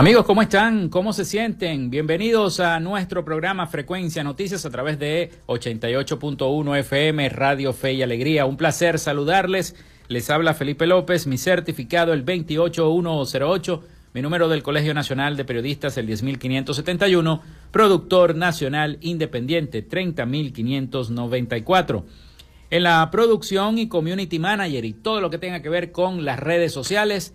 Amigos, ¿cómo están? ¿Cómo se sienten? Bienvenidos a nuestro programa Frecuencia Noticias a través de 88.1 FM Radio Fe y Alegría. Un placer saludarles. Les habla Felipe López, mi certificado el 28108, mi número del Colegio Nacional de Periodistas el 10571, productor nacional independiente 30594. En la producción y community manager y todo lo que tenga que ver con las redes sociales,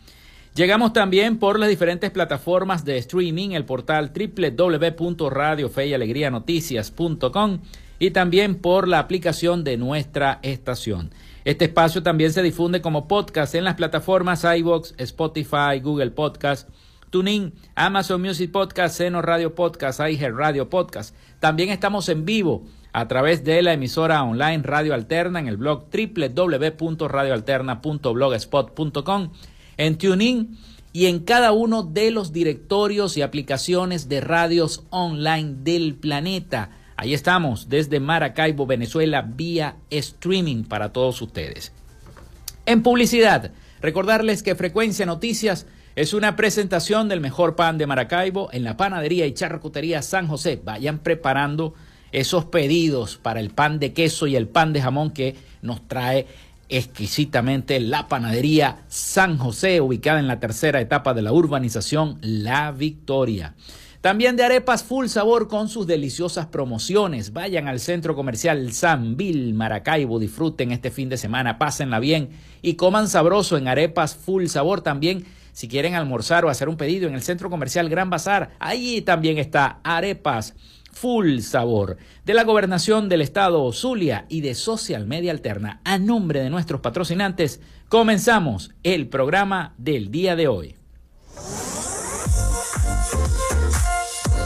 Llegamos también por las diferentes plataformas de streaming, el portal www.radiofeyalegrianoticias.com y también por la aplicación de nuestra estación. Este espacio también se difunde como podcast en las plataformas iVoox, Spotify, Google Podcast, TuneIn, Amazon Music Podcast, Seno Radio Podcast, iHeart Radio Podcast. También estamos en vivo a través de la emisora online Radio Alterna en el blog www.radioalterna.blogspot.com en TuneIn y en cada uno de los directorios y aplicaciones de radios online del planeta. Ahí estamos, desde Maracaibo, Venezuela, vía streaming para todos ustedes. En publicidad, recordarles que Frecuencia Noticias es una presentación del mejor pan de Maracaibo en la panadería y charcutería San José. Vayan preparando esos pedidos para el pan de queso y el pan de jamón que nos trae exquisitamente la panadería San José, ubicada en la tercera etapa de la urbanización La Victoria. También de arepas full sabor con sus deliciosas promociones. Vayan al centro comercial San Bill Maracaibo, disfruten este fin de semana, pásenla bien y coman sabroso en arepas full sabor también. Si quieren almorzar o hacer un pedido en el centro comercial Gran Bazar, allí también está arepas Full Sabor, de la Gobernación del Estado Zulia y de Social Media Alterna. A nombre de nuestros patrocinantes, comenzamos el programa del día de hoy.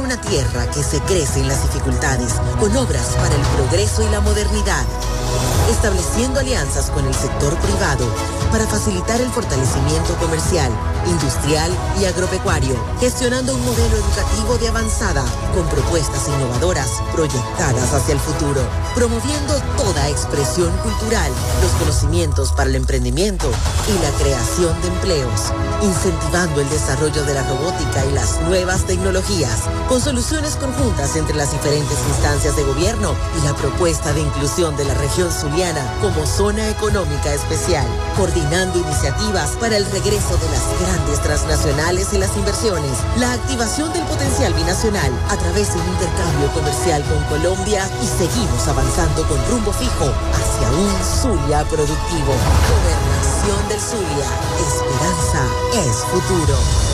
una tierra que se crece en las dificultades, con obras para el progreso y la modernidad, estableciendo alianzas con el sector privado para facilitar el fortalecimiento comercial, industrial y agropecuario, gestionando un modelo educativo de avanzada, con propuestas innovadoras proyectadas hacia el futuro, promoviendo toda expresión cultural, los conocimientos para el emprendimiento y la creación de empleos, incentivando el desarrollo de la robótica y las nuevas tecnologías, con soluciones conjuntas entre las diferentes instancias de gobierno y la propuesta de inclusión de la región zuliana como zona económica especial, coordinando iniciativas para el regreso de las grandes transnacionales y las inversiones, la activación del potencial binacional a través de un intercambio comercial con Colombia y seguimos avanzando con rumbo fijo hacia un Zulia productivo. Gobernación del Zulia. Esperanza es futuro.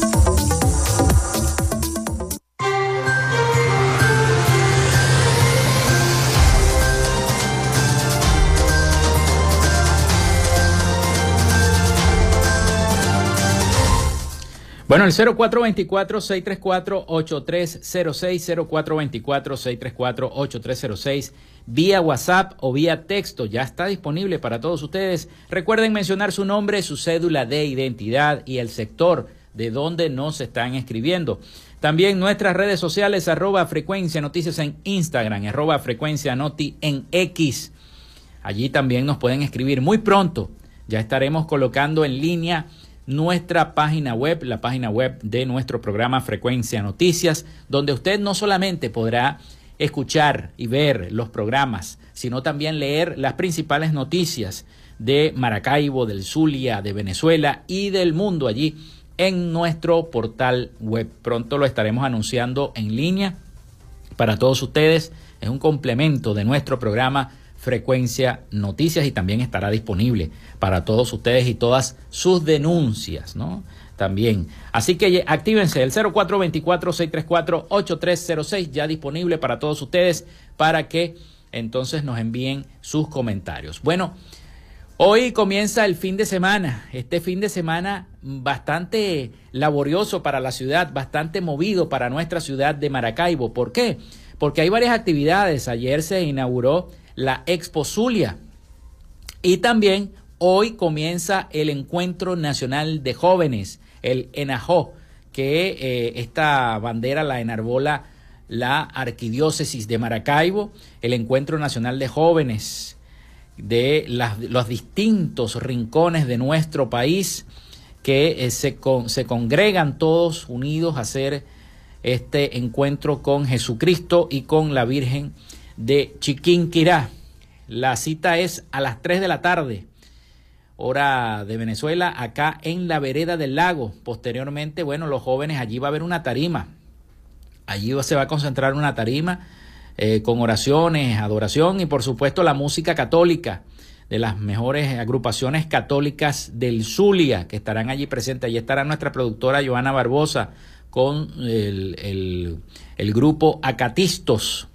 Bueno, el 0424-634-8306, 0424-634-8306, vía WhatsApp o vía texto, ya está disponible para todos ustedes. Recuerden mencionar su nombre, su cédula de identidad y el sector de donde nos están escribiendo. También nuestras redes sociales, arroba frecuencia noticias en Instagram, arroba frecuencia noti en X. Allí también nos pueden escribir muy pronto. Ya estaremos colocando en línea nuestra página web, la página web de nuestro programa Frecuencia Noticias, donde usted no solamente podrá escuchar y ver los programas, sino también leer las principales noticias de Maracaibo, del Zulia, de Venezuela y del mundo allí en nuestro portal web. Pronto lo estaremos anunciando en línea para todos ustedes. Es un complemento de nuestro programa Frecuencia Noticias y también estará disponible para todos ustedes y todas sus denuncias, ¿no? También. Así que actívense el 0424-634-8306 ya disponible para todos ustedes para que entonces nos envíen sus comentarios. Bueno, hoy comienza el fin de semana, este fin de semana bastante laborioso para la ciudad, bastante movido para nuestra ciudad de Maracaibo. ¿Por qué? Porque hay varias actividades. Ayer se inauguró la Expo Zulia. Y también hoy comienza el Encuentro Nacional de Jóvenes, el ENAJO, que eh, esta bandera la enarbola la Arquidiócesis de Maracaibo, el Encuentro Nacional de Jóvenes de los distintos rincones de nuestro país que eh, se, se congregan todos unidos a hacer este encuentro con Jesucristo y con la Virgen de Chiquinquirá. La cita es a las 3 de la tarde, hora de Venezuela, acá en la vereda del lago. Posteriormente, bueno, los jóvenes, allí va a haber una tarima. Allí se va a concentrar una tarima eh, con oraciones, adoración y por supuesto la música católica de las mejores agrupaciones católicas del Zulia que estarán allí presentes. Allí estará nuestra productora Joana Barbosa con el, el, el grupo Acatistos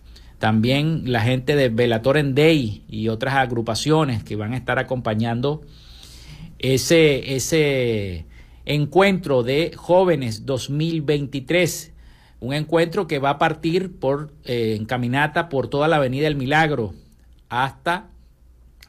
también la gente de Velator en Day y otras agrupaciones que van a estar acompañando ese, ese encuentro de jóvenes 2023. Un encuentro que va a partir por eh, en caminata por toda la Avenida El Milagro hasta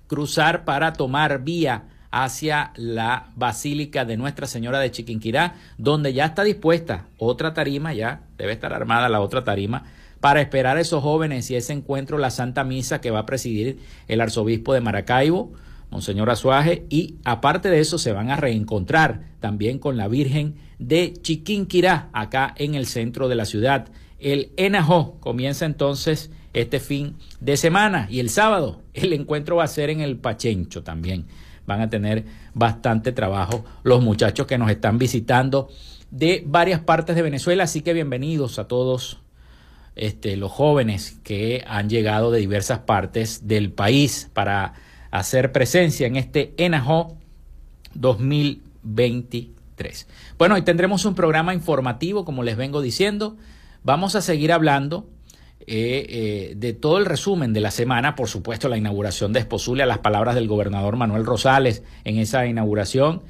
cruzar para tomar vía hacia la Basílica de Nuestra Señora de Chiquinquirá, donde ya está dispuesta otra tarima, ya debe estar armada la otra tarima para esperar a esos jóvenes y ese encuentro, la Santa Misa que va a presidir el arzobispo de Maracaibo, Monseñor Azuaje, y aparte de eso se van a reencontrar también con la Virgen de Chiquinquirá, acá en el centro de la ciudad, El ENAJO comienza entonces este fin de semana y el sábado el encuentro va a ser en el Pachencho también. Van a tener bastante trabajo los muchachos que nos están visitando de varias partes de Venezuela, así que bienvenidos a todos este, los jóvenes que han llegado de diversas partes del país para hacer presencia en este ENAJO 2023. Bueno, hoy tendremos un programa informativo, como les vengo diciendo. Vamos a seguir hablando eh, eh, de todo el resumen de la semana, por supuesto la inauguración de Espozulia, las palabras del gobernador Manuel Rosales en esa inauguración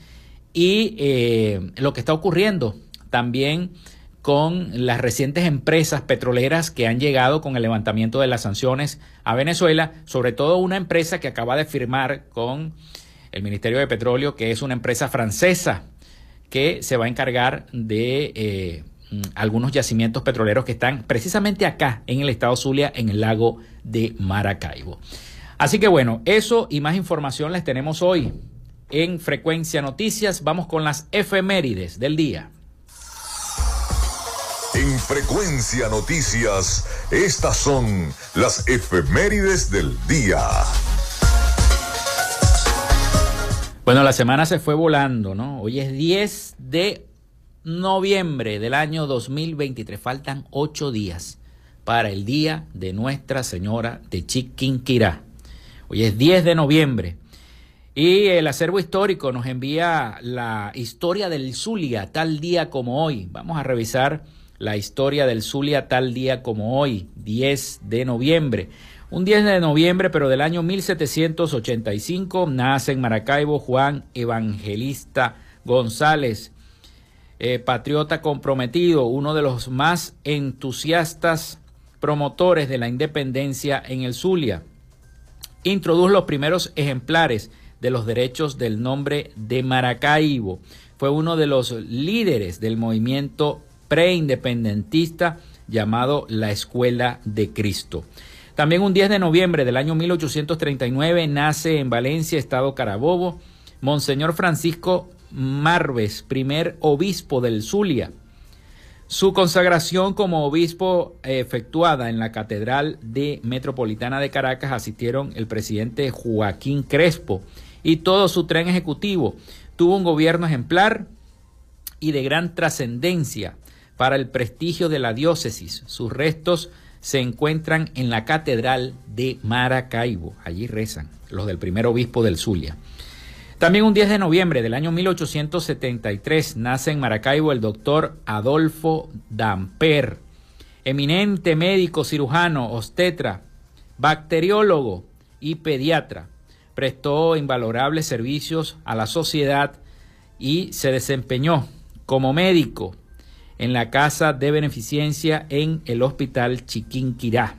y eh, lo que está ocurriendo también con las recientes empresas petroleras que han llegado con el levantamiento de las sanciones a Venezuela, sobre todo una empresa que acaba de firmar con el Ministerio de Petróleo, que es una empresa francesa que se va a encargar de Mm, algunos yacimientos petroleros que están precisamente acá en el estado Zulia, en el lago de Maracaibo. Así que bueno, eso y más información les tenemos hoy en Frecuencia Noticias. Vamos con las efemérides del día. En Frecuencia Noticias, estas son las efemérides del día. Bueno, la semana se fue volando, ¿no? Hoy es 10 de noviembre del año 2023. Faltan ocho días para el día de Nuestra Señora de Chiquinquirá. Hoy es 10 de noviembre. Y el acervo histórico nos envía la historia del Zulia tal día como hoy. Vamos a revisar la historia del Zulia tal día como hoy, 10 de noviembre. Un 10 de noviembre, pero del año 1785, nace en Maracaibo Juan Evangelista González, eh, patriota comprometido, uno de los más entusiastas promotores de la independencia en el Zulia. Introdujo los primeros ejemplares de los derechos del nombre de Maracaibo. Fue uno de los líderes del movimiento preindependentista llamado la Escuela de Cristo. También un 10 de noviembre del año 1839 nace en Valencia, Estado Carabobo, Monseñor Francisco Marves, primer obispo del Zulia. Su consagración como obispo efectuada en la Catedral de Metropolitana de Caracas asistieron el presidente Joaquín Crespo y todo su tren ejecutivo. Tuvo un gobierno ejemplar y de gran trascendencia para el prestigio de la diócesis. Sus restos se encuentran en la Catedral de Maracaibo. Allí rezan los del primer obispo del Zulia. También un 10 de noviembre del año 1873 nace en Maracaibo el doctor Adolfo Damper, eminente médico cirujano, obstetra, bacteriólogo y pediatra. Prestó invalorables servicios a la sociedad y se desempeñó como médico en la Casa de Beneficencia en el Hospital Chiquinquirá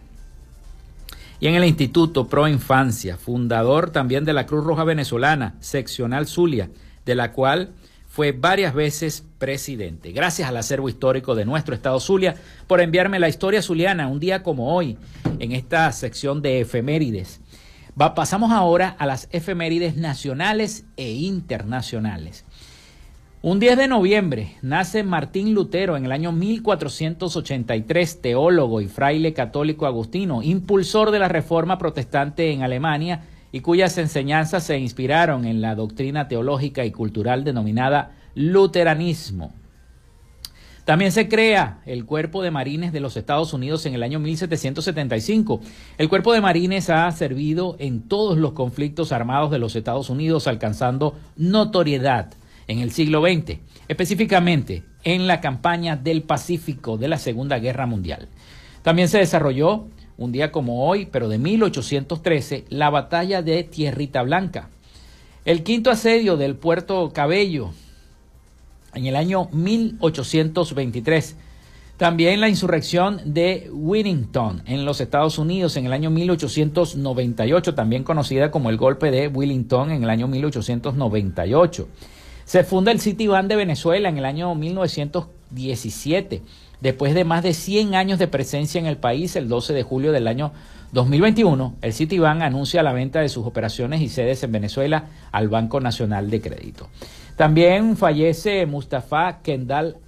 y en el Instituto Pro Infancia, fundador también de la Cruz Roja Venezolana, seccional Zulia, de la cual fue varias veces presidente. Gracias al acervo histórico de nuestro estado Zulia por enviarme la historia zuliana un día como hoy en esta sección de efemérides. Pasamos ahora a las efemérides nacionales e internacionales. Un 10 de noviembre nace Martín Lutero en el año 1483, teólogo y fraile católico agustino, impulsor de la reforma protestante en Alemania y cuyas enseñanzas se inspiraron en la doctrina teológica y cultural denominada luteranismo. También se crea el Cuerpo de Marines de los Estados Unidos en el año 1775. El Cuerpo de Marines ha servido en todos los conflictos armados de los Estados Unidos, alcanzando notoriedad en el siglo XX, específicamente en la campaña del Pacífico de la Segunda Guerra Mundial. También se desarrolló, un día como hoy, pero de 1813, la batalla de Tierrita Blanca. El quinto asedio del puerto Cabello en el año 1823. También la insurrección de Willington en los Estados Unidos en el año 1898, también conocida como el golpe de Willington en el año 1898. Se funda el Citibank de Venezuela en el año 1917. Después de más de 100 años de presencia en el país, el 12 de julio del año 2021, el Citibank anuncia la venta de sus operaciones y sedes en Venezuela al Banco Nacional de Crédito. También fallece Mustafa Kendall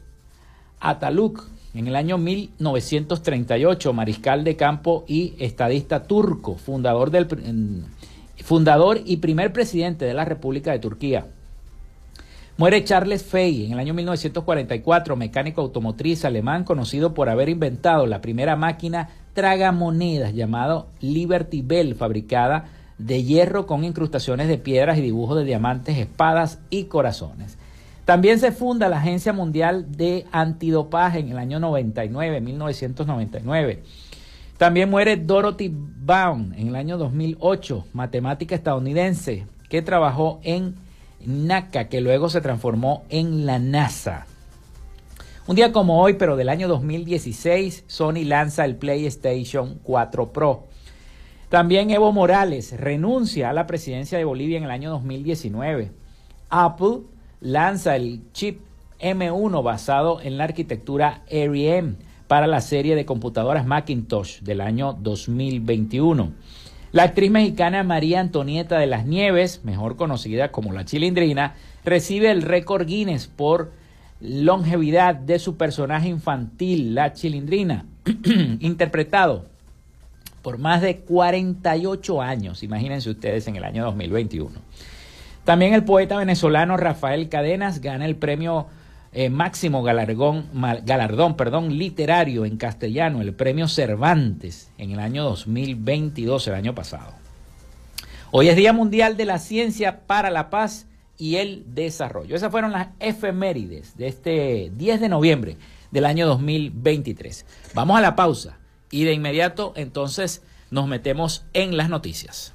Ataluk, en el año 1938, mariscal de campo y estadista turco, fundador, del, fundador y primer presidente de la República de Turquía. Muere Charles Fey en el año 1944, mecánico automotriz alemán conocido por haber inventado la primera máquina tragamonedas llamado Liberty Bell, fabricada de hierro con incrustaciones de piedras y dibujos de diamantes, espadas y corazones. También se funda la Agencia Mundial de Antidopaje en el año 99, 1999. También muere Dorothy Baum en el año 2008, matemática estadounidense que trabajó en NACA, que luego se transformó en la NASA. Un día como hoy, pero del año 2016, Sony lanza el PlayStation 4 Pro. También Evo Morales renuncia a la presidencia de Bolivia en el año 2019. Apple lanza el chip M1 basado en la arquitectura ARM para la serie de computadoras Macintosh del año 2021. La actriz mexicana María Antonieta de las Nieves, mejor conocida como la Chilindrina, recibe el récord Guinness por longevidad de su personaje infantil, la Chilindrina, interpretado por más de 48 años, imagínense ustedes en el año 2021. También el poeta venezolano Rafael Cadenas gana el premio eh, máximo galardón, galardón perdón, literario en castellano, el premio Cervantes, en el año 2022, el año pasado. Hoy es Día Mundial de la Ciencia para la Paz y el Desarrollo. Esas fueron las efemérides de este 10 de noviembre del año 2023. Vamos a la pausa y de inmediato entonces nos metemos en las noticias.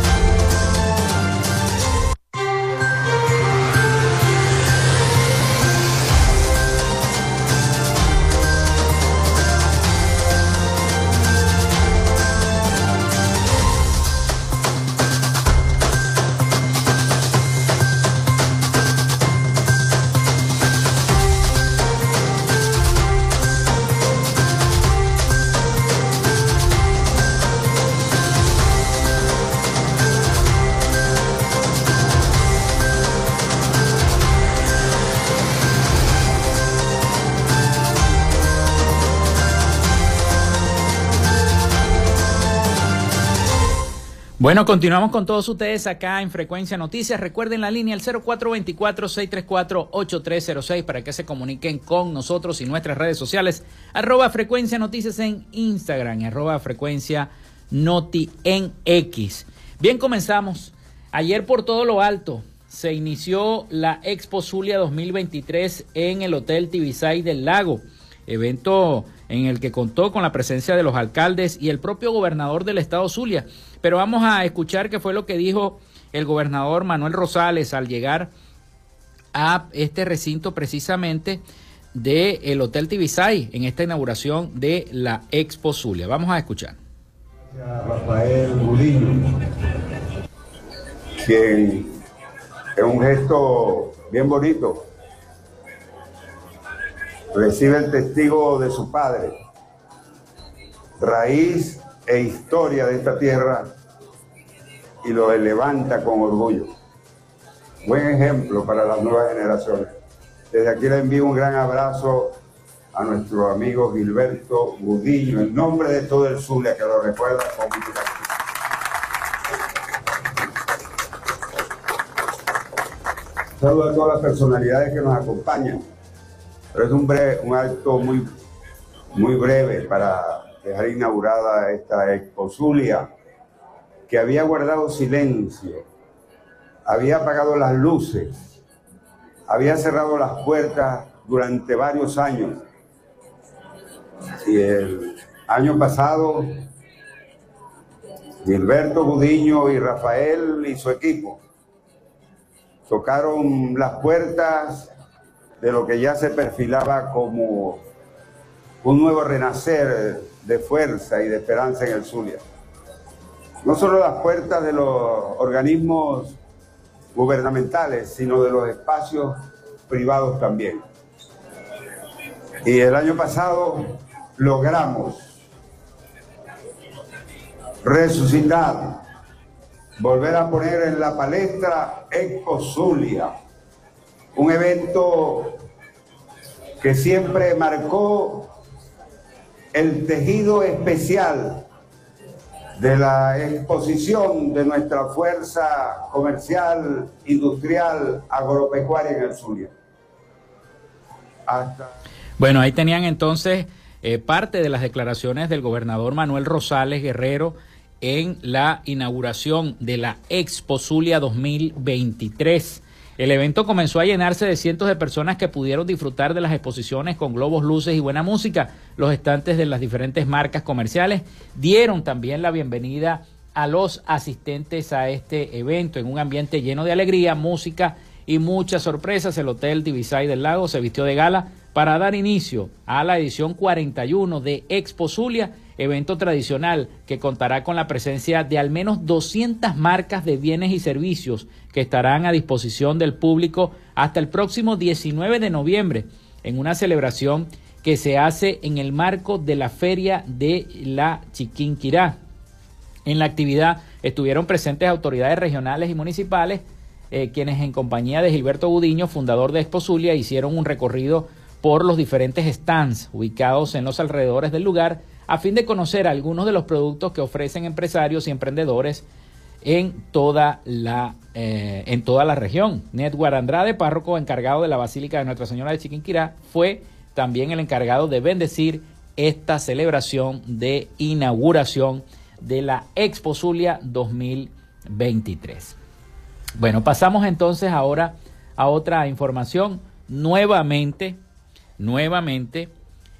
Bueno, continuamos con todos ustedes acá en Frecuencia Noticias. Recuerden la línea el 0424-634-8306 para que se comuniquen con nosotros y nuestras redes sociales. Arroba Frecuencia Noticias en Instagram, arroba Frecuencia Noti en X. Bien, comenzamos. Ayer por todo lo alto se inició la Expo Zulia 2023 en el Hotel Tibisay del Lago, evento en el que contó con la presencia de los alcaldes y el propio gobernador del estado Zulia. Pero vamos a escuchar qué fue lo que dijo el gobernador Manuel Rosales al llegar a este recinto precisamente del Hotel Tibisay en esta inauguración de la Expo Zulia. Vamos a escuchar. Rafael Budillo, quien es un gesto bien bonito recibe el testigo de su padre, raíz e historia de esta tierra, y lo levanta con orgullo. Buen ejemplo para las nuevas generaciones. Desde aquí le envío un gran abrazo a nuestro amigo Gilberto Gudiño, en nombre de todo el Zulia, que lo recuerda con mucho Saludo a todas las personalidades que nos acompañan pero es un, un acto muy, muy breve para dejar inaugurada esta exposulia que había guardado silencio, había apagado las luces, había cerrado las puertas durante varios años. Y el año pasado, Gilberto Gudiño y Rafael y su equipo tocaron las puertas de lo que ya se perfilaba como un nuevo renacer de fuerza y de esperanza en el Zulia. No solo las puertas de los organismos gubernamentales, sino de los espacios privados también. Y el año pasado logramos resucitar, volver a poner en la palestra Expo Zulia, un evento que siempre marcó el tejido especial de la exposición de nuestra fuerza comercial, industrial, agropecuaria en el Zulia. Bueno, ahí tenían entonces eh, parte de las declaraciones del gobernador Manuel Rosales Guerrero en la inauguración de la Expo Zulia 2023. El evento comenzó a llenarse de cientos de personas que pudieron disfrutar de las exposiciones con globos, luces y buena música. Los estantes de las diferentes marcas comerciales dieron también la bienvenida a los asistentes a este evento en un ambiente lleno de alegría, música y muchas sorpresas. El Hotel Divisay del Lago se vistió de gala para dar inicio a la edición 41 de Expo Zulia, evento tradicional que contará con la presencia de al menos 200 marcas de bienes y servicios que estarán a disposición del público hasta el próximo 19 de noviembre en una celebración que se hace en el marco de la Feria de la Chiquinquirá. En la actividad estuvieron presentes autoridades regionales y municipales, eh, quienes en compañía de Gilberto Budiño, fundador de Expo Zulia, hicieron un recorrido por los diferentes stands ubicados en los alrededores del lugar a fin de conocer algunos de los productos que ofrecen empresarios y emprendedores en toda la, eh, en toda la región. Netwar Andrade, párroco encargado de la Basílica de Nuestra Señora de Chiquinquirá, fue también el encargado de bendecir esta celebración de inauguración de la Expo Zulia 2023. Bueno, pasamos entonces ahora a otra información. Nuevamente, nuevamente,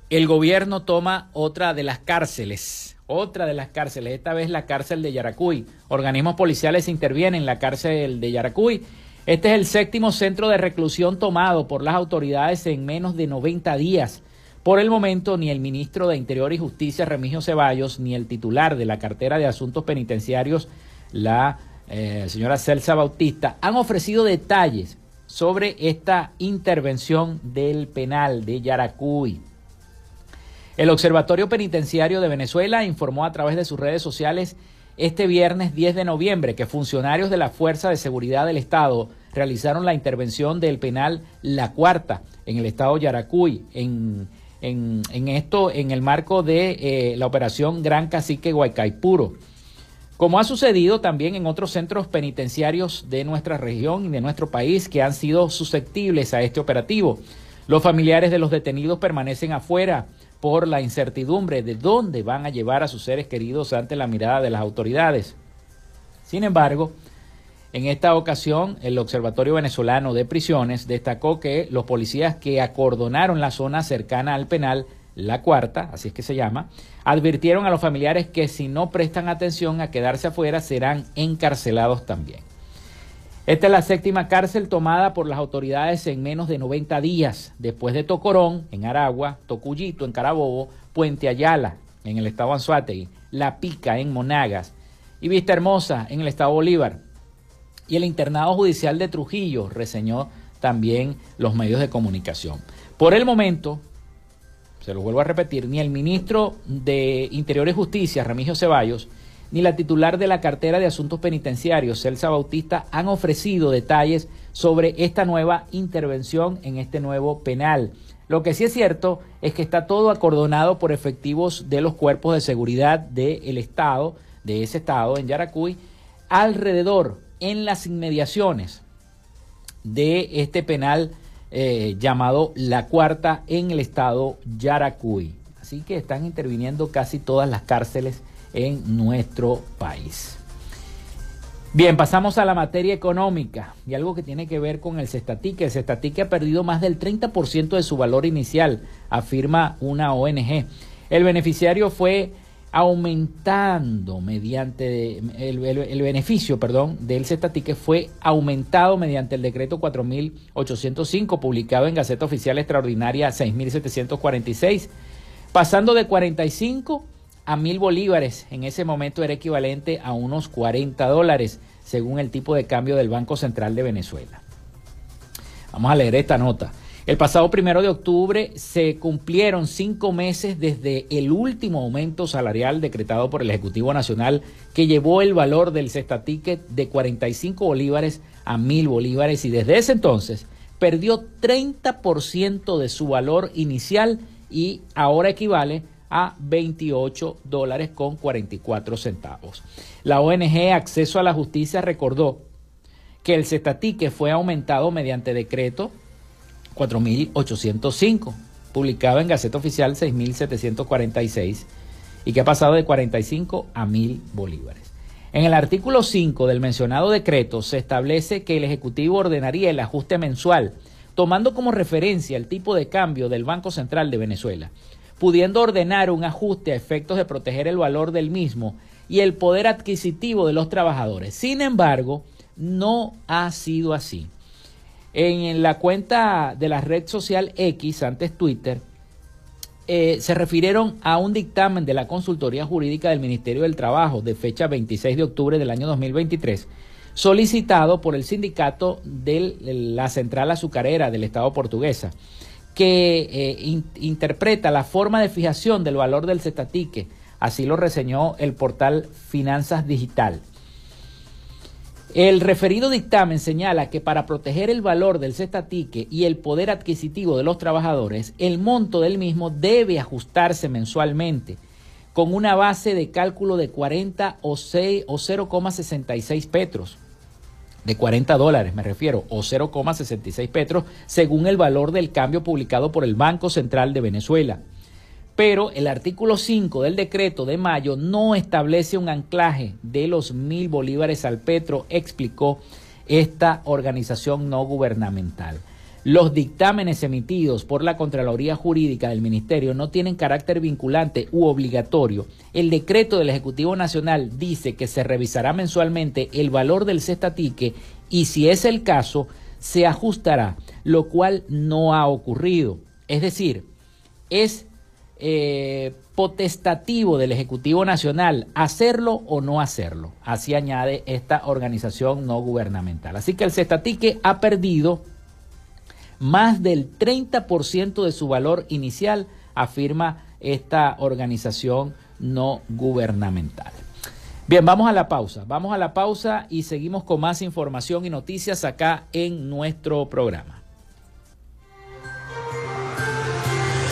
el gobierno toma otra de las cárceles, otra de las cárceles, esta vez la cárcel de Yaracuy. Organismos policiales intervienen en la cárcel de Yaracuy. Este es el séptimo centro de reclusión tomado por las autoridades en menos de 90 días. Por el momento, ni el ministro de Interior y Justicia, Remigio Ceballos, ni el titular de la cartera de Asuntos Penitenciarios, la eh, señora Celsa Bautista, han ofrecido detalles sobre esta intervención del penal de Yaracuy. El Observatorio Penitenciario de Venezuela informó a través de sus redes sociales este viernes 10 de noviembre que funcionarios de la Fuerza de Seguridad del Estado realizaron la intervención del penal La Cuarta en el estado Yaracuy, en, en, esto en el marco de eh, la operación Gran Cacique Guaycaipuro como ha sucedido también en otros centros penitenciarios de nuestra región y de nuestro país que han sido susceptibles a este operativo. Los familiares de los detenidos permanecen afuera por la incertidumbre de dónde van a llevar a sus seres queridos ante la mirada de las autoridades. Sin embargo, en esta ocasión, el Observatorio Venezolano de Prisiones destacó que los policías que acordonaron la zona cercana al penal la cuarta, así es que se llama, advirtieron a los familiares que si no prestan atención a quedarse afuera serán encarcelados también. Esta es la séptima cárcel tomada por las autoridades en menos de 90 días, después de Tocorón, en Aragua, Tocuyito, en Carabobo, Puente Ayala, en el estado Anzuategui, La Pica, en Monagas, y Vista Hermosa, en el estado Bolívar. Y el internado judicial de Trujillo reseñó también los medios de comunicación. Por el momento, se lo vuelvo a repetir, ni el ministro de Interior y Justicia, Remigio Ceballos, ni la titular de la cartera de Asuntos Penitenciarios, Celsa Bautista, han ofrecido detalles sobre esta nueva intervención en este nuevo penal. Lo que sí es cierto es que está todo acordonado por efectivos de los cuerpos de seguridad del Estado, de ese Estado en Yaracuy, alrededor, en las inmediaciones de este penal eh, llamado La Cuarta en el estado Yaracuy. Así que están interviniendo casi todas las cárceles en nuestro país. Bien, pasamos a la materia económica y algo que tiene que ver con el Cestatique. El Cestatique ha perdido más del 30% de su valor inicial, afirma una ONG. El beneficiario fue aumentando mediante el, beneficio, perdón, del cestatique fue aumentado mediante el decreto 4805 publicado en Gaceta Oficial Extraordinaria 6746 pasando de 45 a 1000 bolívares. En ese momento era equivalente a unos 40 dólares, según el tipo de cambio del Banco Central de Venezuela. Vamos a leer esta nota. El pasado primero de octubre se cumplieron cinco meses desde el último aumento salarial decretado por el Ejecutivo Nacional que llevó el valor del cesta ticket de 45 bolívares a 1000 bolívares y desde ese entonces perdió 30% de su valor inicial y ahora equivale a 28 dólares con 44 centavos. La ONG Acceso a la Justicia recordó que el cestatique fue aumentado mediante decreto 4.805, publicado en Gaceta Oficial 6.746 y que ha pasado de 45 a 1.000 bolívares. En el artículo 5 del mencionado decreto se establece que el Ejecutivo ordenaría el ajuste mensual, tomando como referencia el tipo de cambio del Banco Central de Venezuela, pudiendo ordenar un ajuste a efectos de proteger el valor del mismo y el poder adquisitivo de los trabajadores. Sin embargo, no ha sido así. En la cuenta de la red social X, antes Twitter, eh, se refirieron a un dictamen de la Consultoría Jurídica del Ministerio del Trabajo de fecha 26 de octubre del año 2023, solicitado por el sindicato de la Central Azucarera del Estado portuguesa, que eh, interpreta la forma de fijación del valor del cestatique, así lo reseñó el portal Finanzas Digital. El referido dictamen señala que para proteger el valor del cestatique y el poder adquisitivo de los trabajadores, el monto del mismo debe ajustarse mensualmente con una base de cálculo de 40 o, 0,66 petros, de 40 dólares me refiero, o 0,66 petros, según el valor del cambio publicado por el Banco Central de Venezuela pero el artículo 5 del decreto de mayo no establece un anclaje de los mil bolívares al petro, explicó esta organización no gubernamental. Los dictámenes emitidos por la Contraloría Jurídica del Ministerio no tienen carácter vinculante u obligatorio. El decreto del Ejecutivo Nacional dice que se revisará mensualmente el valor del cestatique y si es el caso, se ajustará, lo cual no ha ocurrido. Es decir, es eh, potestativo del Ejecutivo Nacional hacerlo o no hacerlo. Así añade esta organización no gubernamental. Así que el Cestatique ha perdido más del 30% de su valor inicial, afirma esta organización no gubernamental. Bien, vamos a la pausa. Vamos a la pausa y seguimos con más información y noticias acá en nuestro programa.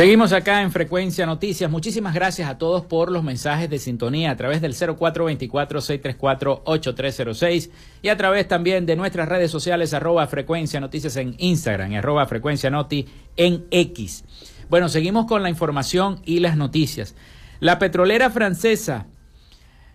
Seguimos acá en Frecuencia Noticias. Muchísimas gracias a todos por los mensajes de sintonía a través del 0424-634-8306 y a través también de nuestras redes sociales arroba Frecuencia Noticias en Instagram y arroba Frecuencia Noti en X. Bueno, seguimos con la información y las noticias. La petrolera francesa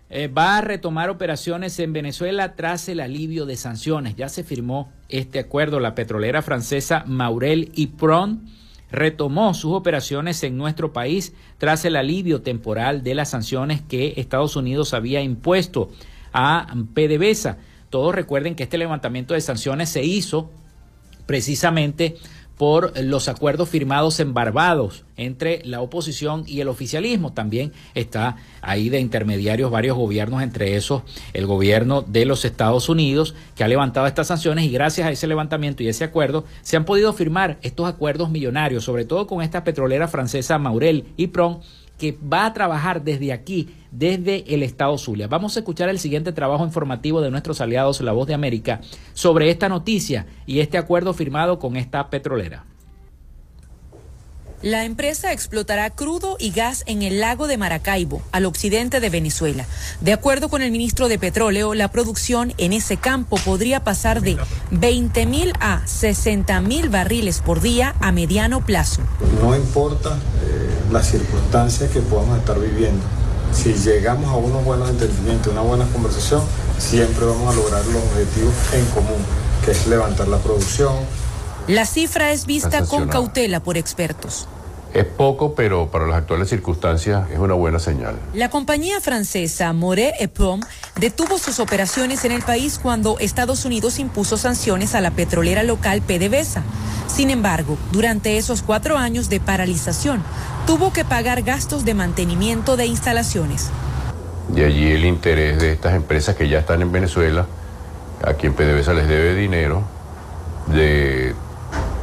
eh, va a retomar operaciones en Venezuela tras el alivio de sanciones. Ya se firmó este acuerdo. La petrolera francesa Maurel y Pron retomó sus operaciones en nuestro país tras el alivio temporal de las sanciones que Estados Unidos había impuesto a PDVSA. Todos recuerden que este levantamiento de sanciones se hizo precisamente por los acuerdos firmados en Barbados entre la oposición y el oficialismo. También está ahí de intermediarios varios gobiernos, entre esos el gobierno de los Estados Unidos, que ha levantado estas sanciones y gracias a ese levantamiento y ese acuerdo se han podido firmar estos acuerdos millonarios, sobre todo con esta petrolera francesa Maurel y Pron que va a trabajar desde aquí, desde el Estado Zulia. Vamos a escuchar el siguiente trabajo informativo de nuestros aliados La Voz de América sobre esta noticia y este acuerdo firmado con esta petrolera. La empresa explotará crudo y gas en el lago de Maracaibo, al occidente de Venezuela. De acuerdo con el ministro de Petróleo, la producción en ese campo podría pasar de 20 mil a 60 mil barriles por día a mediano plazo. No importa eh, las circunstancias que podamos estar viviendo. Si llegamos a unos buenos entendimientos, una buena conversación, siempre vamos a lograr los objetivos en común, que es levantar la producción, la cifra es vista con cautela por expertos. Es poco, pero para las actuales circunstancias es una buena señal. La compañía francesa Moret Eprom detuvo sus operaciones en el país cuando Estados Unidos impuso sanciones a la petrolera local PDVSA. Sin embargo, durante esos cuatro años de paralización, tuvo que pagar gastos de mantenimiento de instalaciones. De allí el interés de estas empresas que ya están en Venezuela, a quien PDVSA les debe dinero, de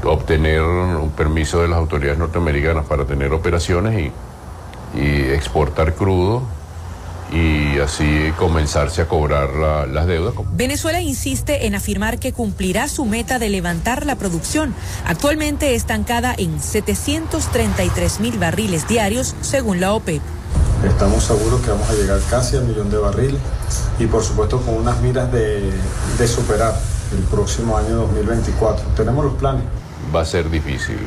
obtener un permiso de las autoridades norteamericanas para tener operaciones y, exportar crudo y así comenzarse a cobrar las deudas. Venezuela insiste en afirmar que cumplirá su meta de levantar la producción, actualmente estancada en 733 mil barriles diarios, según la OPEP. Estamos seguros que vamos a llegar casi al millón de barriles y por supuesto con unas miras de, de superar el próximo año 2024. Tenemos los planes va a ser difícil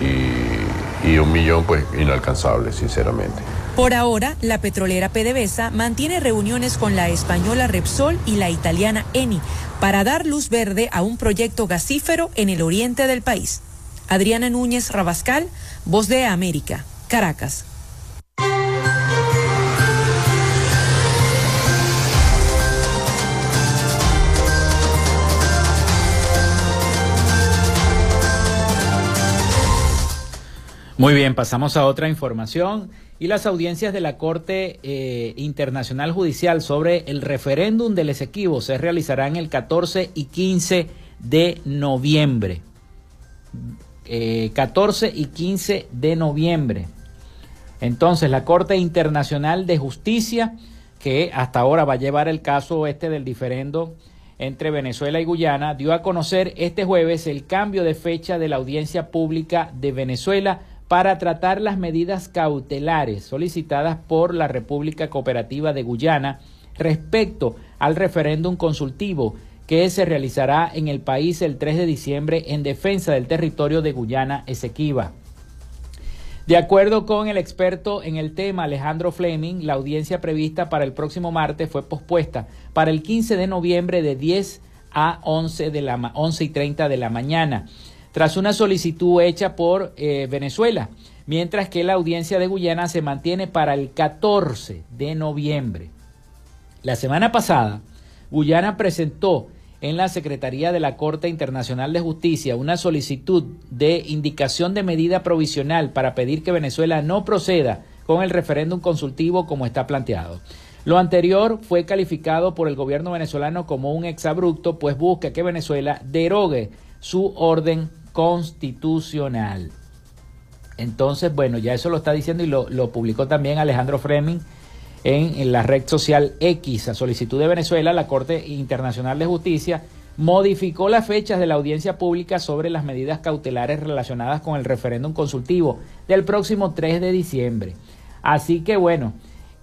y, un millón pues inalcanzable, sinceramente. Por ahora, la petrolera PDVSA mantiene reuniones con la española Repsol y la italiana Eni para dar luz verde a un proyecto gasífero en el oriente del país. Adriana Núñez Rabascal, Voz de América, Caracas. Muy bien, pasamos a otra información y las audiencias de la Corte eh, Internacional Judicial sobre el referéndum del Esequibo se realizarán el 14 y 15 de noviembre. 14 eh, y 15 de noviembre. Entonces, la Corte Internacional de Justicia, que hasta ahora va a llevar el caso este del diferendo entre Venezuela y Guyana, dio a conocer este jueves el cambio de fecha de la audiencia pública de Venezuela para tratar las medidas cautelares solicitadas por la República Cooperativa de Guyana respecto al referéndum consultivo que se realizará en el país el 3 de diciembre en defensa del territorio de Guyana Esequiba. De acuerdo con el experto en el tema Alejandro Fleming, la audiencia prevista para el próximo martes fue pospuesta para el 15 de noviembre de 10 a 11, de la, 11 y 30 de la mañana, tras una solicitud hecha por eh, Venezuela, mientras que la audiencia de Guyana se mantiene para el 14 de noviembre. La semana pasada, Guyana presentó en la Secretaría de la Corte Internacional de Justicia una solicitud de indicación de medida provisional para pedir que Venezuela no proceda con el referéndum consultivo como está planteado. Lo anterior fue calificado por el gobierno venezolano como un exabrupto, pues busca que Venezuela derogue su orden constitucional. Entonces, bueno, ya eso lo está diciendo y lo, lo publicó también Alejandro Freming en, la red social X. A solicitud de Venezuela, la Corte Internacional de Justicia modificó las fechas de la audiencia pública sobre las medidas cautelares relacionadas con el referéndum consultivo del próximo 3 de diciembre. Así que bueno,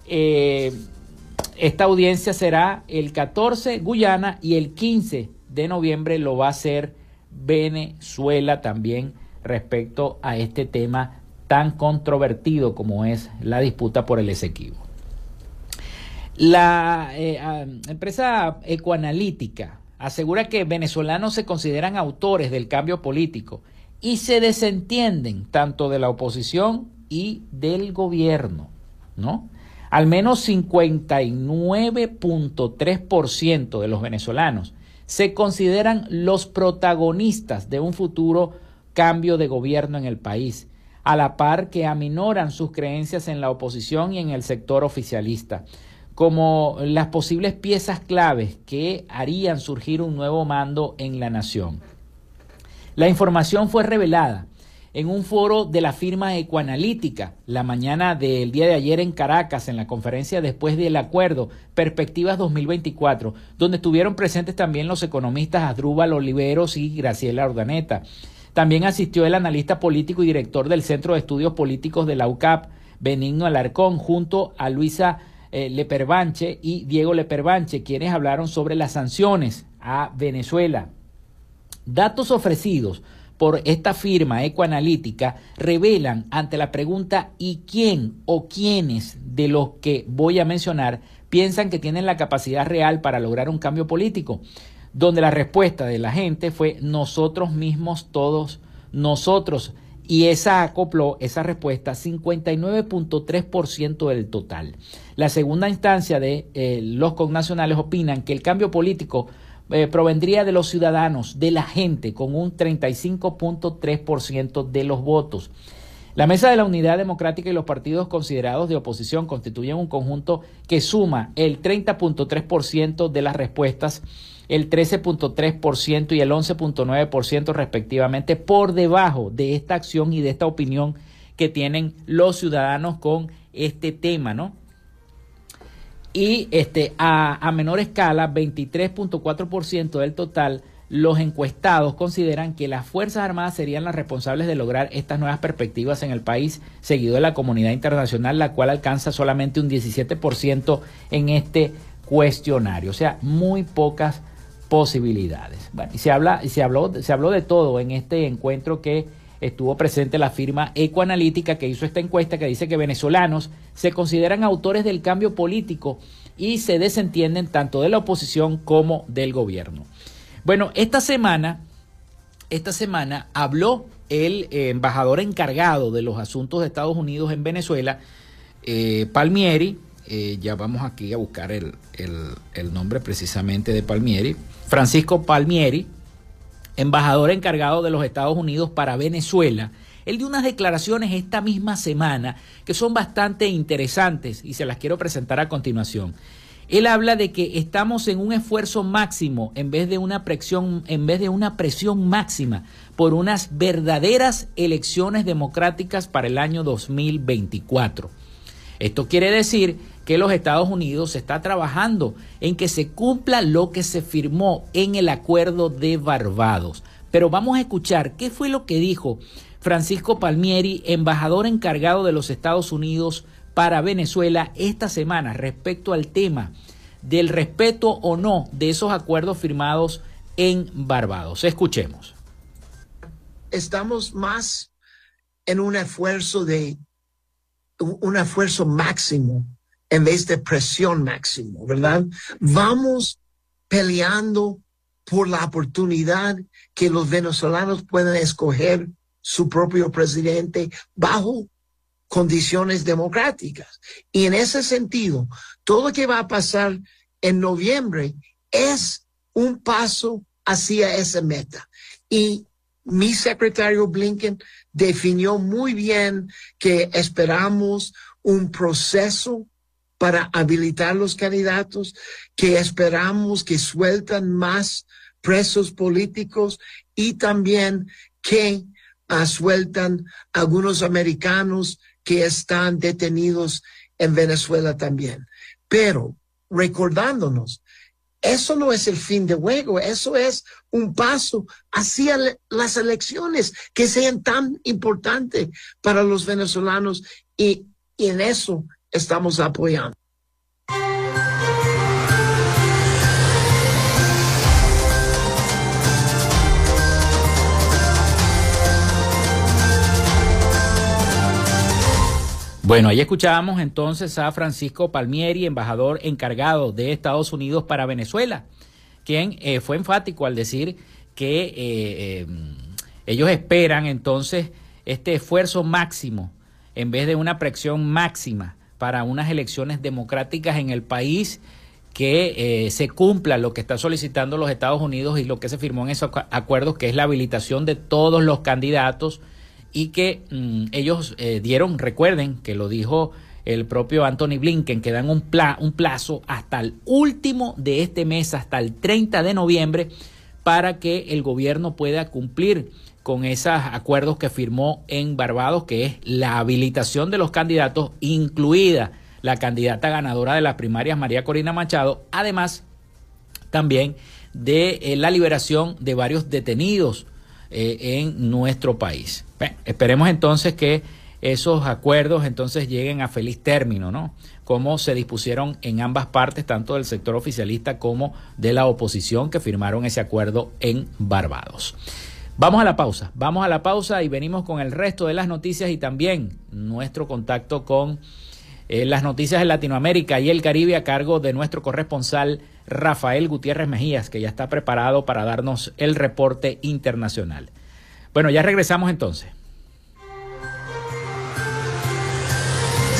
eh, esta audiencia será el 14 Guyana y el 15 de noviembre lo va a hacer Venezuela también respecto a este tema tan controvertido como es la disputa por el Esequibo. La eh, empresa ecoanalítica asegura que venezolanos se consideran autores del cambio político y se desentienden tanto de la oposición y del gobierno, ¿no? Al menos 59.3% de los venezolanos se consideran los protagonistas de un futuro cambio de gobierno en el país, a la par que aminoran sus creencias en la oposición y en el sector oficialista como las posibles piezas claves que harían surgir un nuevo mando en la nación. La información fue revelada en un foro de la firma Ecoanalítica la mañana del día de ayer en Caracas, en la conferencia después del acuerdo Perspectivas 2024, donde estuvieron presentes también los economistas Adrúbal Oliveros y Graciela Ordaneta. También asistió el analista político y director del Centro de Estudios Políticos de la UCAP, Benigno Alarcón, junto a Luisa eh, Leperbanche y Diego Leperbanche, quienes hablaron sobre las sanciones a Venezuela. Datos ofrecidos por esta firma ecoanalítica revelan ante la pregunta ¿y quién o quiénes de los que voy a mencionar piensan que tienen la capacidad real para lograr un cambio político? Donde la respuesta de la gente fue nosotros mismos todos, nosotros y esa acopló esa respuesta 59.3% del total. La segunda instancia de eh, los connacionales opinan que el cambio político eh, provendría de los ciudadanos, de la gente, con un 35.3% de los votos. La Mesa de la Unidad Democrática y los partidos considerados de oposición constituyen un conjunto que suma el 30.3% de las respuestas el 13.3% y el 11.9% respectivamente por debajo de esta acción y de esta opinión que tienen los ciudadanos con este tema, ¿no? Y este, a, a menor escala, 23.4% del total, los encuestados consideran que las Fuerzas Armadas serían las responsables de lograr estas nuevas perspectivas en el país, seguido de la comunidad internacional, la cual alcanza solamente un 17% en este cuestionario. O sea, muy pocas posibilidades. Bueno, y se habla, se habló, se habló de todo en este encuentro que estuvo presente la firma Ecoanalítica que hizo esta encuesta que dice que venezolanos se consideran autores del cambio político y se desentienden tanto de la oposición como del gobierno. Bueno, esta semana, esta semana habló el eh, embajador encargado de los asuntos de Estados Unidos en Venezuela, eh, Palmieri, eh, ya vamos aquí a buscar el, el nombre precisamente de Palmieri, Francisco Palmieri, embajador encargado de los Estados Unidos para Venezuela, él dio unas declaraciones esta misma semana que son bastante interesantes y se las quiero presentar a continuación. Él habla de que estamos en un esfuerzo máximo en vez de una presión, en vez de una presión máxima por unas verdaderas elecciones democráticas para el año 2024. Esto quiere decir que los Estados Unidos está trabajando en que se cumpla lo que se firmó en el acuerdo de Barbados. Pero vamos a escuchar qué fue lo que dijo Francisco Palmieri, embajador encargado de los Estados Unidos para Venezuela esta semana respecto al tema del respeto o no de esos acuerdos firmados en Barbados. Escuchemos. Estamos más en un esfuerzo de un esfuerzo máximo en vez de presión máximo, ¿verdad? Vamos peleando por la oportunidad que los venezolanos puedan escoger su propio presidente bajo condiciones democráticas. Y en ese sentido, todo lo que va a pasar en noviembre es un paso hacia esa meta. Y mi secretario Blinken definió muy bien que esperamos un proceso para habilitar los candidatos, que esperamos que sueltan más presos políticos y también que uh, sueltan algunos americanos que están detenidos en Venezuela también. Pero recordándonos, eso no es el fin de juego, eso es un paso hacia las elecciones que sean tan importantes para los venezolanos y, y en eso estamos apoyando. Bueno, ahí escuchábamos entonces a Francisco Palmieri, embajador encargado de Estados Unidos para Venezuela, quien eh, fue enfático al decir que eh, eh, ellos esperan entonces este esfuerzo máximo en vez de una presión máxima para unas elecciones democráticas en el país que se cumpla lo que está solicitando los Estados Unidos y lo que se firmó en esos acuerdos, que es la habilitación de todos los candidatos y que mm, ellos eh, dieron, recuerden que lo dijo el propio Anthony Blinken, que dan un, un plazo hasta el último de este mes, hasta el 30 de noviembre, para que el gobierno pueda cumplir con esos acuerdos que firmó en Barbados, que es la habilitación de los candidatos, incluida la candidata ganadora de las primarias, María Corina Machado, además también de eh, la liberación de varios detenidos eh, en nuestro país. esperemos entonces que esos acuerdos entonces lleguen a feliz término, ¿no? Como se dispusieron en ambas partes, tanto del sector oficialista como de la oposición que firmaron ese acuerdo en Barbados. Vamos a la pausa, vamos a la pausa y venimos con el resto de las noticias y también nuestro contacto con eh, las noticias de Latinoamérica y el Caribe a cargo de nuestro corresponsal Rafael Gutiérrez Mejías, que ya está preparado para darnos el reporte internacional. Bueno, ya regresamos entonces.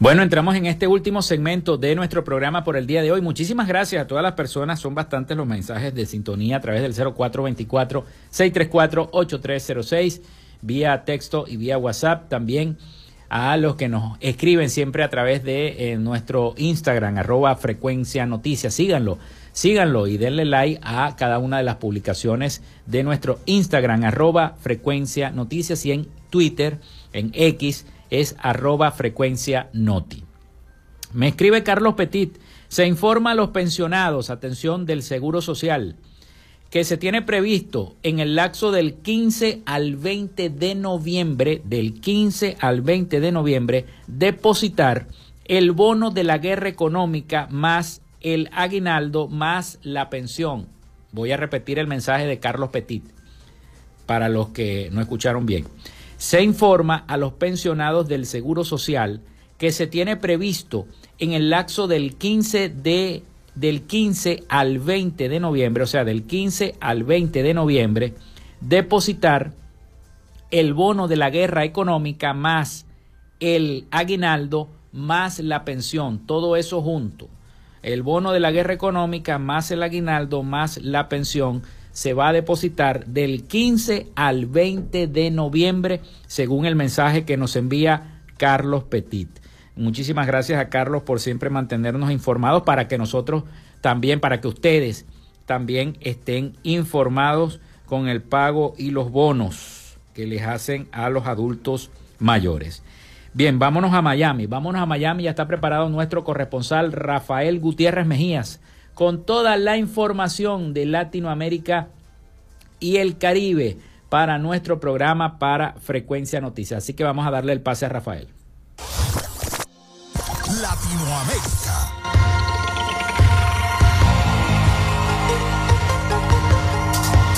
Bueno, entramos en este último segmento de nuestro programa por el día de hoy. Muchísimas gracias a todas las personas. Son bastantes los mensajes de sintonía a través del 0424-634-8306, vía texto y vía WhatsApp. También a los que nos escriben siempre a través de eh, nuestro Instagram, arroba frecuencia noticias. Síganlo, síganlo y denle like a cada una de las publicaciones de nuestro Instagram, arroba frecuencia noticias y en Twitter, en X es arroba frecuencia noti. Me escribe Carlos Petit, se informa a los pensionados, atención del Seguro Social, que se tiene previsto en el lapso del 15 al 20 de noviembre, del 15 al 20 de noviembre, depositar el bono de la guerra económica más el aguinaldo más la pensión. Voy a repetir el mensaje de Carlos Petit para los que no escucharon bien se informa a los pensionados del Seguro Social que se tiene previsto en el lapso del 15 de del 15 al 20 de noviembre, o sea, del 15 al 20 de noviembre, depositar el bono de la guerra económica más el aguinaldo más la pensión, todo eso junto. El bono de la guerra económica más el aguinaldo más la pensión se va a depositar del 15 al 20 de noviembre, según el mensaje que nos envía Carlos Petit. Muchísimas gracias a Carlos por siempre mantenernos informados para que nosotros también, para que ustedes también estén informados con el pago y los bonos que les hacen a los adultos mayores. Bien, vámonos a Miami. Vámonos a Miami. Ya está preparado nuestro corresponsal Rafael Gutiérrez Mejías con toda la información de Latinoamérica y el Caribe para nuestro programa para Frecuencia Noticias. Así que vamos a darle el pase a Rafael. Latinoamérica.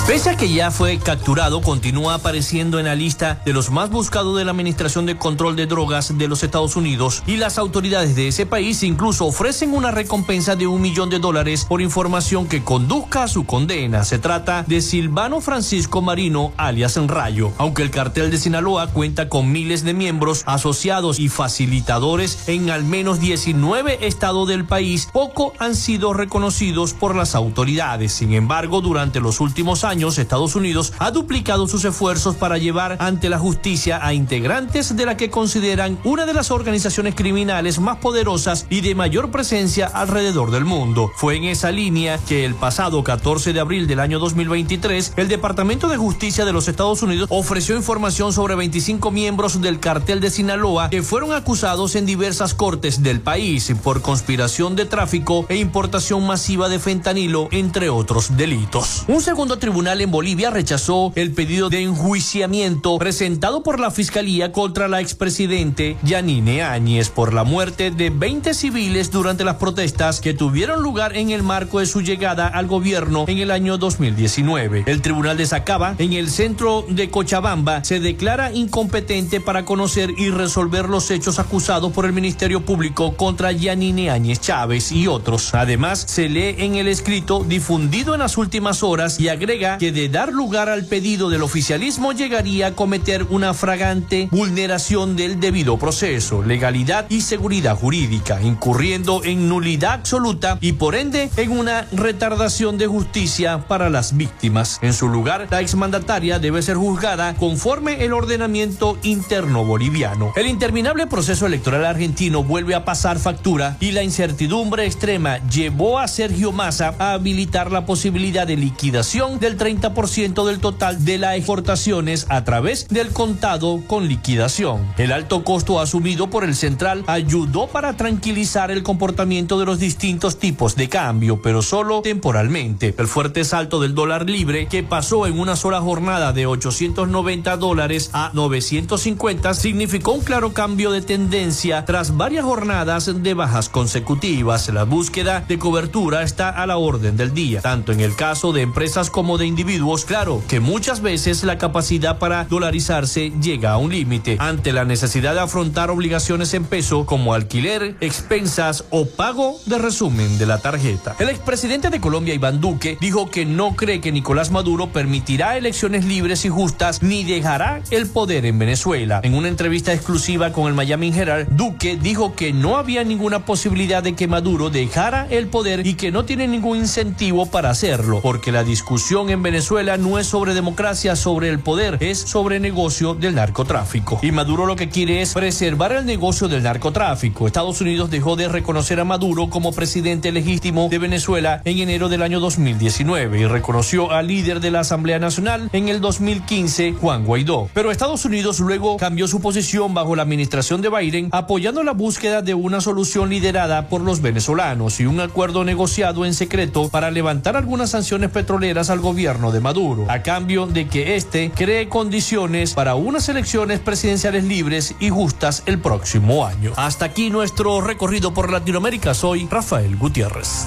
Pese a que ya fue capturado, continúa apareciendo en la lista de los más buscados de la Administración de Control de Drogas de los Estados Unidos y las autoridades de ese país incluso ofrecen una recompensa de un millón de dólares por información que conduzca a su condena. Se trata de Silvano Francisco Marino, alias Rayo. Aunque el cartel de Sinaloa cuenta con miles de miembros asociados y facilitadores en al menos 19 estados del país, poco han sido reconocidos por las autoridades. Sin embargo, durante los últimos años, Estados Unidos ha duplicado sus esfuerzos para llevar ante la justicia a integrantes de la que consideran una de las organizaciones criminales más poderosas y de mayor presencia alrededor del mundo. Fue en esa línea que el pasado 14 de abril del año 2023, el Departamento de Justicia de los Estados Unidos ofreció información sobre 25 miembros del cartel de Sinaloa que fueron acusados en diversas cortes del país por conspiración de tráfico e importación masiva de fentanilo, entre otros delitos. Un segundo tribunal tribunal en Bolivia rechazó el pedido de enjuiciamiento presentado por la Fiscalía contra la expresidente Yanine Áñez por la muerte de 20 civiles durante las protestas que tuvieron lugar en el marco de su llegada al gobierno en el año 2019. El tribunal de Sacaba, en el centro de Cochabamba, se declara incompetente para conocer y resolver los hechos acusados por el Ministerio Público contra Yanine Áñez Chávez y otros. Además, se lee en el escrito difundido en las últimas horas y agrega que de dar lugar al pedido del oficialismo llegaría a cometer una fragante vulneración del debido proceso, legalidad y seguridad jurídica, incurriendo en nulidad absoluta y por ende en una retardación de justicia para las víctimas. En su lugar, la exmandataria debe ser juzgada conforme el ordenamiento interno boliviano. El interminable proceso electoral argentino vuelve a pasar factura y la incertidumbre extrema llevó a Sergio Massa a habilitar la posibilidad de liquidación del 30% del total de las exportaciones a través del contado con liquidación. El alto costo asumido por el central ayudó para tranquilizar el comportamiento de los distintos tipos de cambio, pero solo temporalmente. El fuerte salto del dólar libre, que pasó en una sola jornada de 890 dólares a 950, significó un claro cambio de tendencia tras varias jornadas de bajas consecutivas. La búsqueda de cobertura está a la orden del día, tanto en el caso de empresas como de individuos, claro que muchas veces la capacidad para dolarizarse llega a un límite ante la necesidad de afrontar obligaciones en peso como alquiler, expensas o pago de resumen de la tarjeta. El expresidente de Colombia, Iván Duque, dijo que no cree que Nicolás Maduro permitirá elecciones libres y justas ni dejará el poder en Venezuela. En una entrevista exclusiva con el Miami Herald, Duque dijo que no había ninguna posibilidad de que Maduro dejara el poder y que no tiene ningún incentivo para hacerlo, porque la discusión en Venezuela no es sobre democracia, sobre el poder, es sobre negocio del narcotráfico. Y Maduro lo que quiere es preservar el negocio del narcotráfico. Estados Unidos dejó de reconocer a Maduro como presidente legítimo de Venezuela en enero del año 2019 y reconoció al líder de la Asamblea Nacional en el 2015, Juan Guaidó. Pero Estados Unidos luego cambió su posición bajo la administración de Biden, apoyando la búsqueda de una solución liderada por los venezolanos y un acuerdo negociado en secreto para levantar algunas sanciones petroleras al gobierno de Maduro, a cambio de que éste cree condiciones para unas elecciones presidenciales libres y justas el próximo año. Hasta aquí nuestro recorrido por Latinoamérica. Soy Rafael Gutiérrez.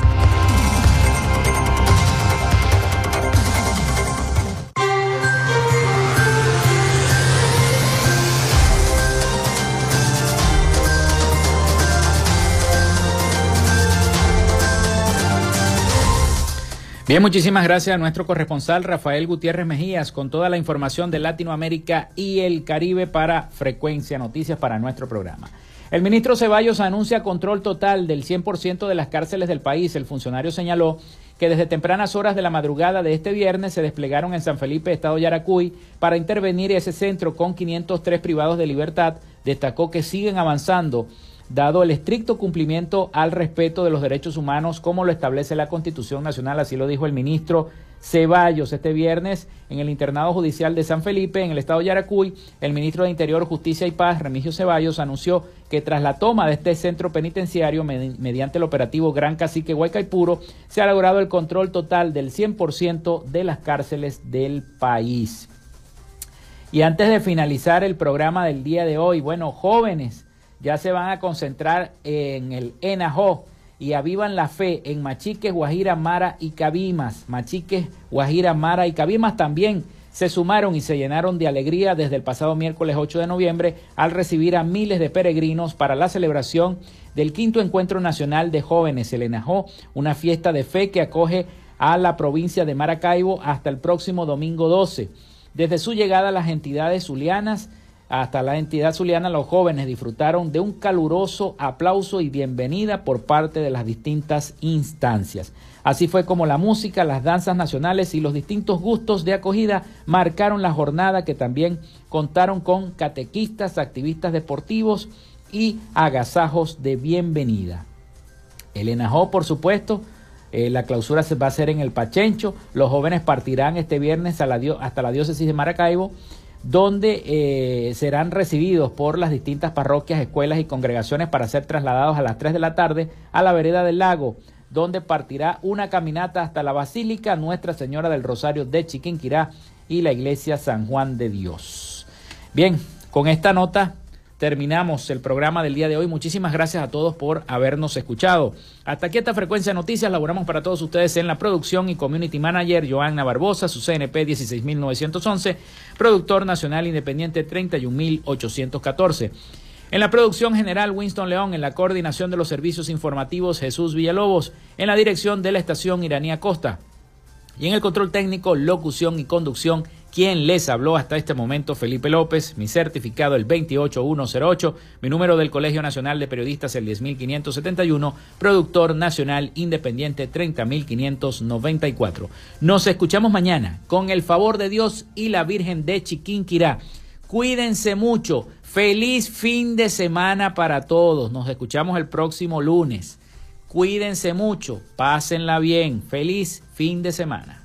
Bien, muchísimas gracias a nuestro corresponsal Rafael Gutiérrez Mejías con toda la información de Latinoamérica y el Caribe para Frecuencia Noticias para nuestro programa. El ministro Ceballos anuncia control total del 100% de las cárceles del país. El funcionario señaló que desde tempranas horas de la madrugada de este viernes se desplegaron en San Felipe, Estado Yaracuy, para intervenir ese centro con 503 privados de libertad. Destacó que siguen avanzando dado el estricto cumplimiento al respeto de los derechos humanos como lo establece la Constitución Nacional, así lo dijo el ministro Ceballos este viernes en el internado judicial de San Felipe, en el estado de Yaracuy. El ministro de Interior, Justicia y Paz, Remigio Ceballos, anunció que tras la toma de este centro penitenciario mediante el operativo Gran Cacique Huaycaipuro, se ha logrado el control total del 100% de las cárceles del país. Y antes de finalizar el programa del día de hoy, bueno, jóvenes ya se van a concentrar en el ENAJO y avivan la fe en Machiques, Guajira, Mara y Cabimas. Machiques, Guajira, Mara y Cabimas también se sumaron y se llenaron de alegría desde el pasado miércoles 8 de noviembre al recibir a miles de peregrinos para la celebración del quinto encuentro nacional de jóvenes, el ENAJO, una fiesta de fe que acoge a la provincia de Maracaibo hasta el próximo domingo 12. Desde su llegada las entidades zulianas hasta la entidad zuliana, los jóvenes disfrutaron de un caluroso aplauso y bienvenida por parte de las distintas instancias. Así fue como la música, las danzas nacionales y los distintos gustos de acogida marcaron la jornada que también contaron con catequistas, activistas deportivos y agasajos de bienvenida. El ENAJO, por supuesto, eh, la clausura se va a hacer en el Pachencho. Los jóvenes partirán este viernes hasta la diócesis de Maracaibo donde eh, serán recibidos por las distintas parroquias, escuelas y congregaciones para ser trasladados a las 3 de la tarde a la vereda del lago, donde partirá una caminata hasta la Basílica Nuestra Señora del Rosario de Chiquinquirá y la Iglesia San Juan de Dios. Bien, con esta nota terminamos el programa del día de hoy. Muchísimas gracias a todos por habernos escuchado. Hasta aquí esta frecuencia de noticias. Laboramos para todos ustedes en la producción y community manager Joanna Barbosa, su CNP 16911, productor nacional independiente 31814. En la producción general Winston León, en la coordinación de los servicios informativos Jesús Villalobos, en la dirección de la estación Iranía Costa y en el control técnico, locución y conducción quien les habló hasta este momento, Felipe López, mi certificado el 28108, mi número del Colegio Nacional de Periodistas el 10571, productor nacional independiente 30594. Nos escuchamos mañana con el favor de Dios y la Virgen de Chiquinquirá. Cuídense mucho. Feliz fin de semana para todos. Nos escuchamos el próximo lunes. Cuídense mucho. Pásenla bien. Feliz fin de semana.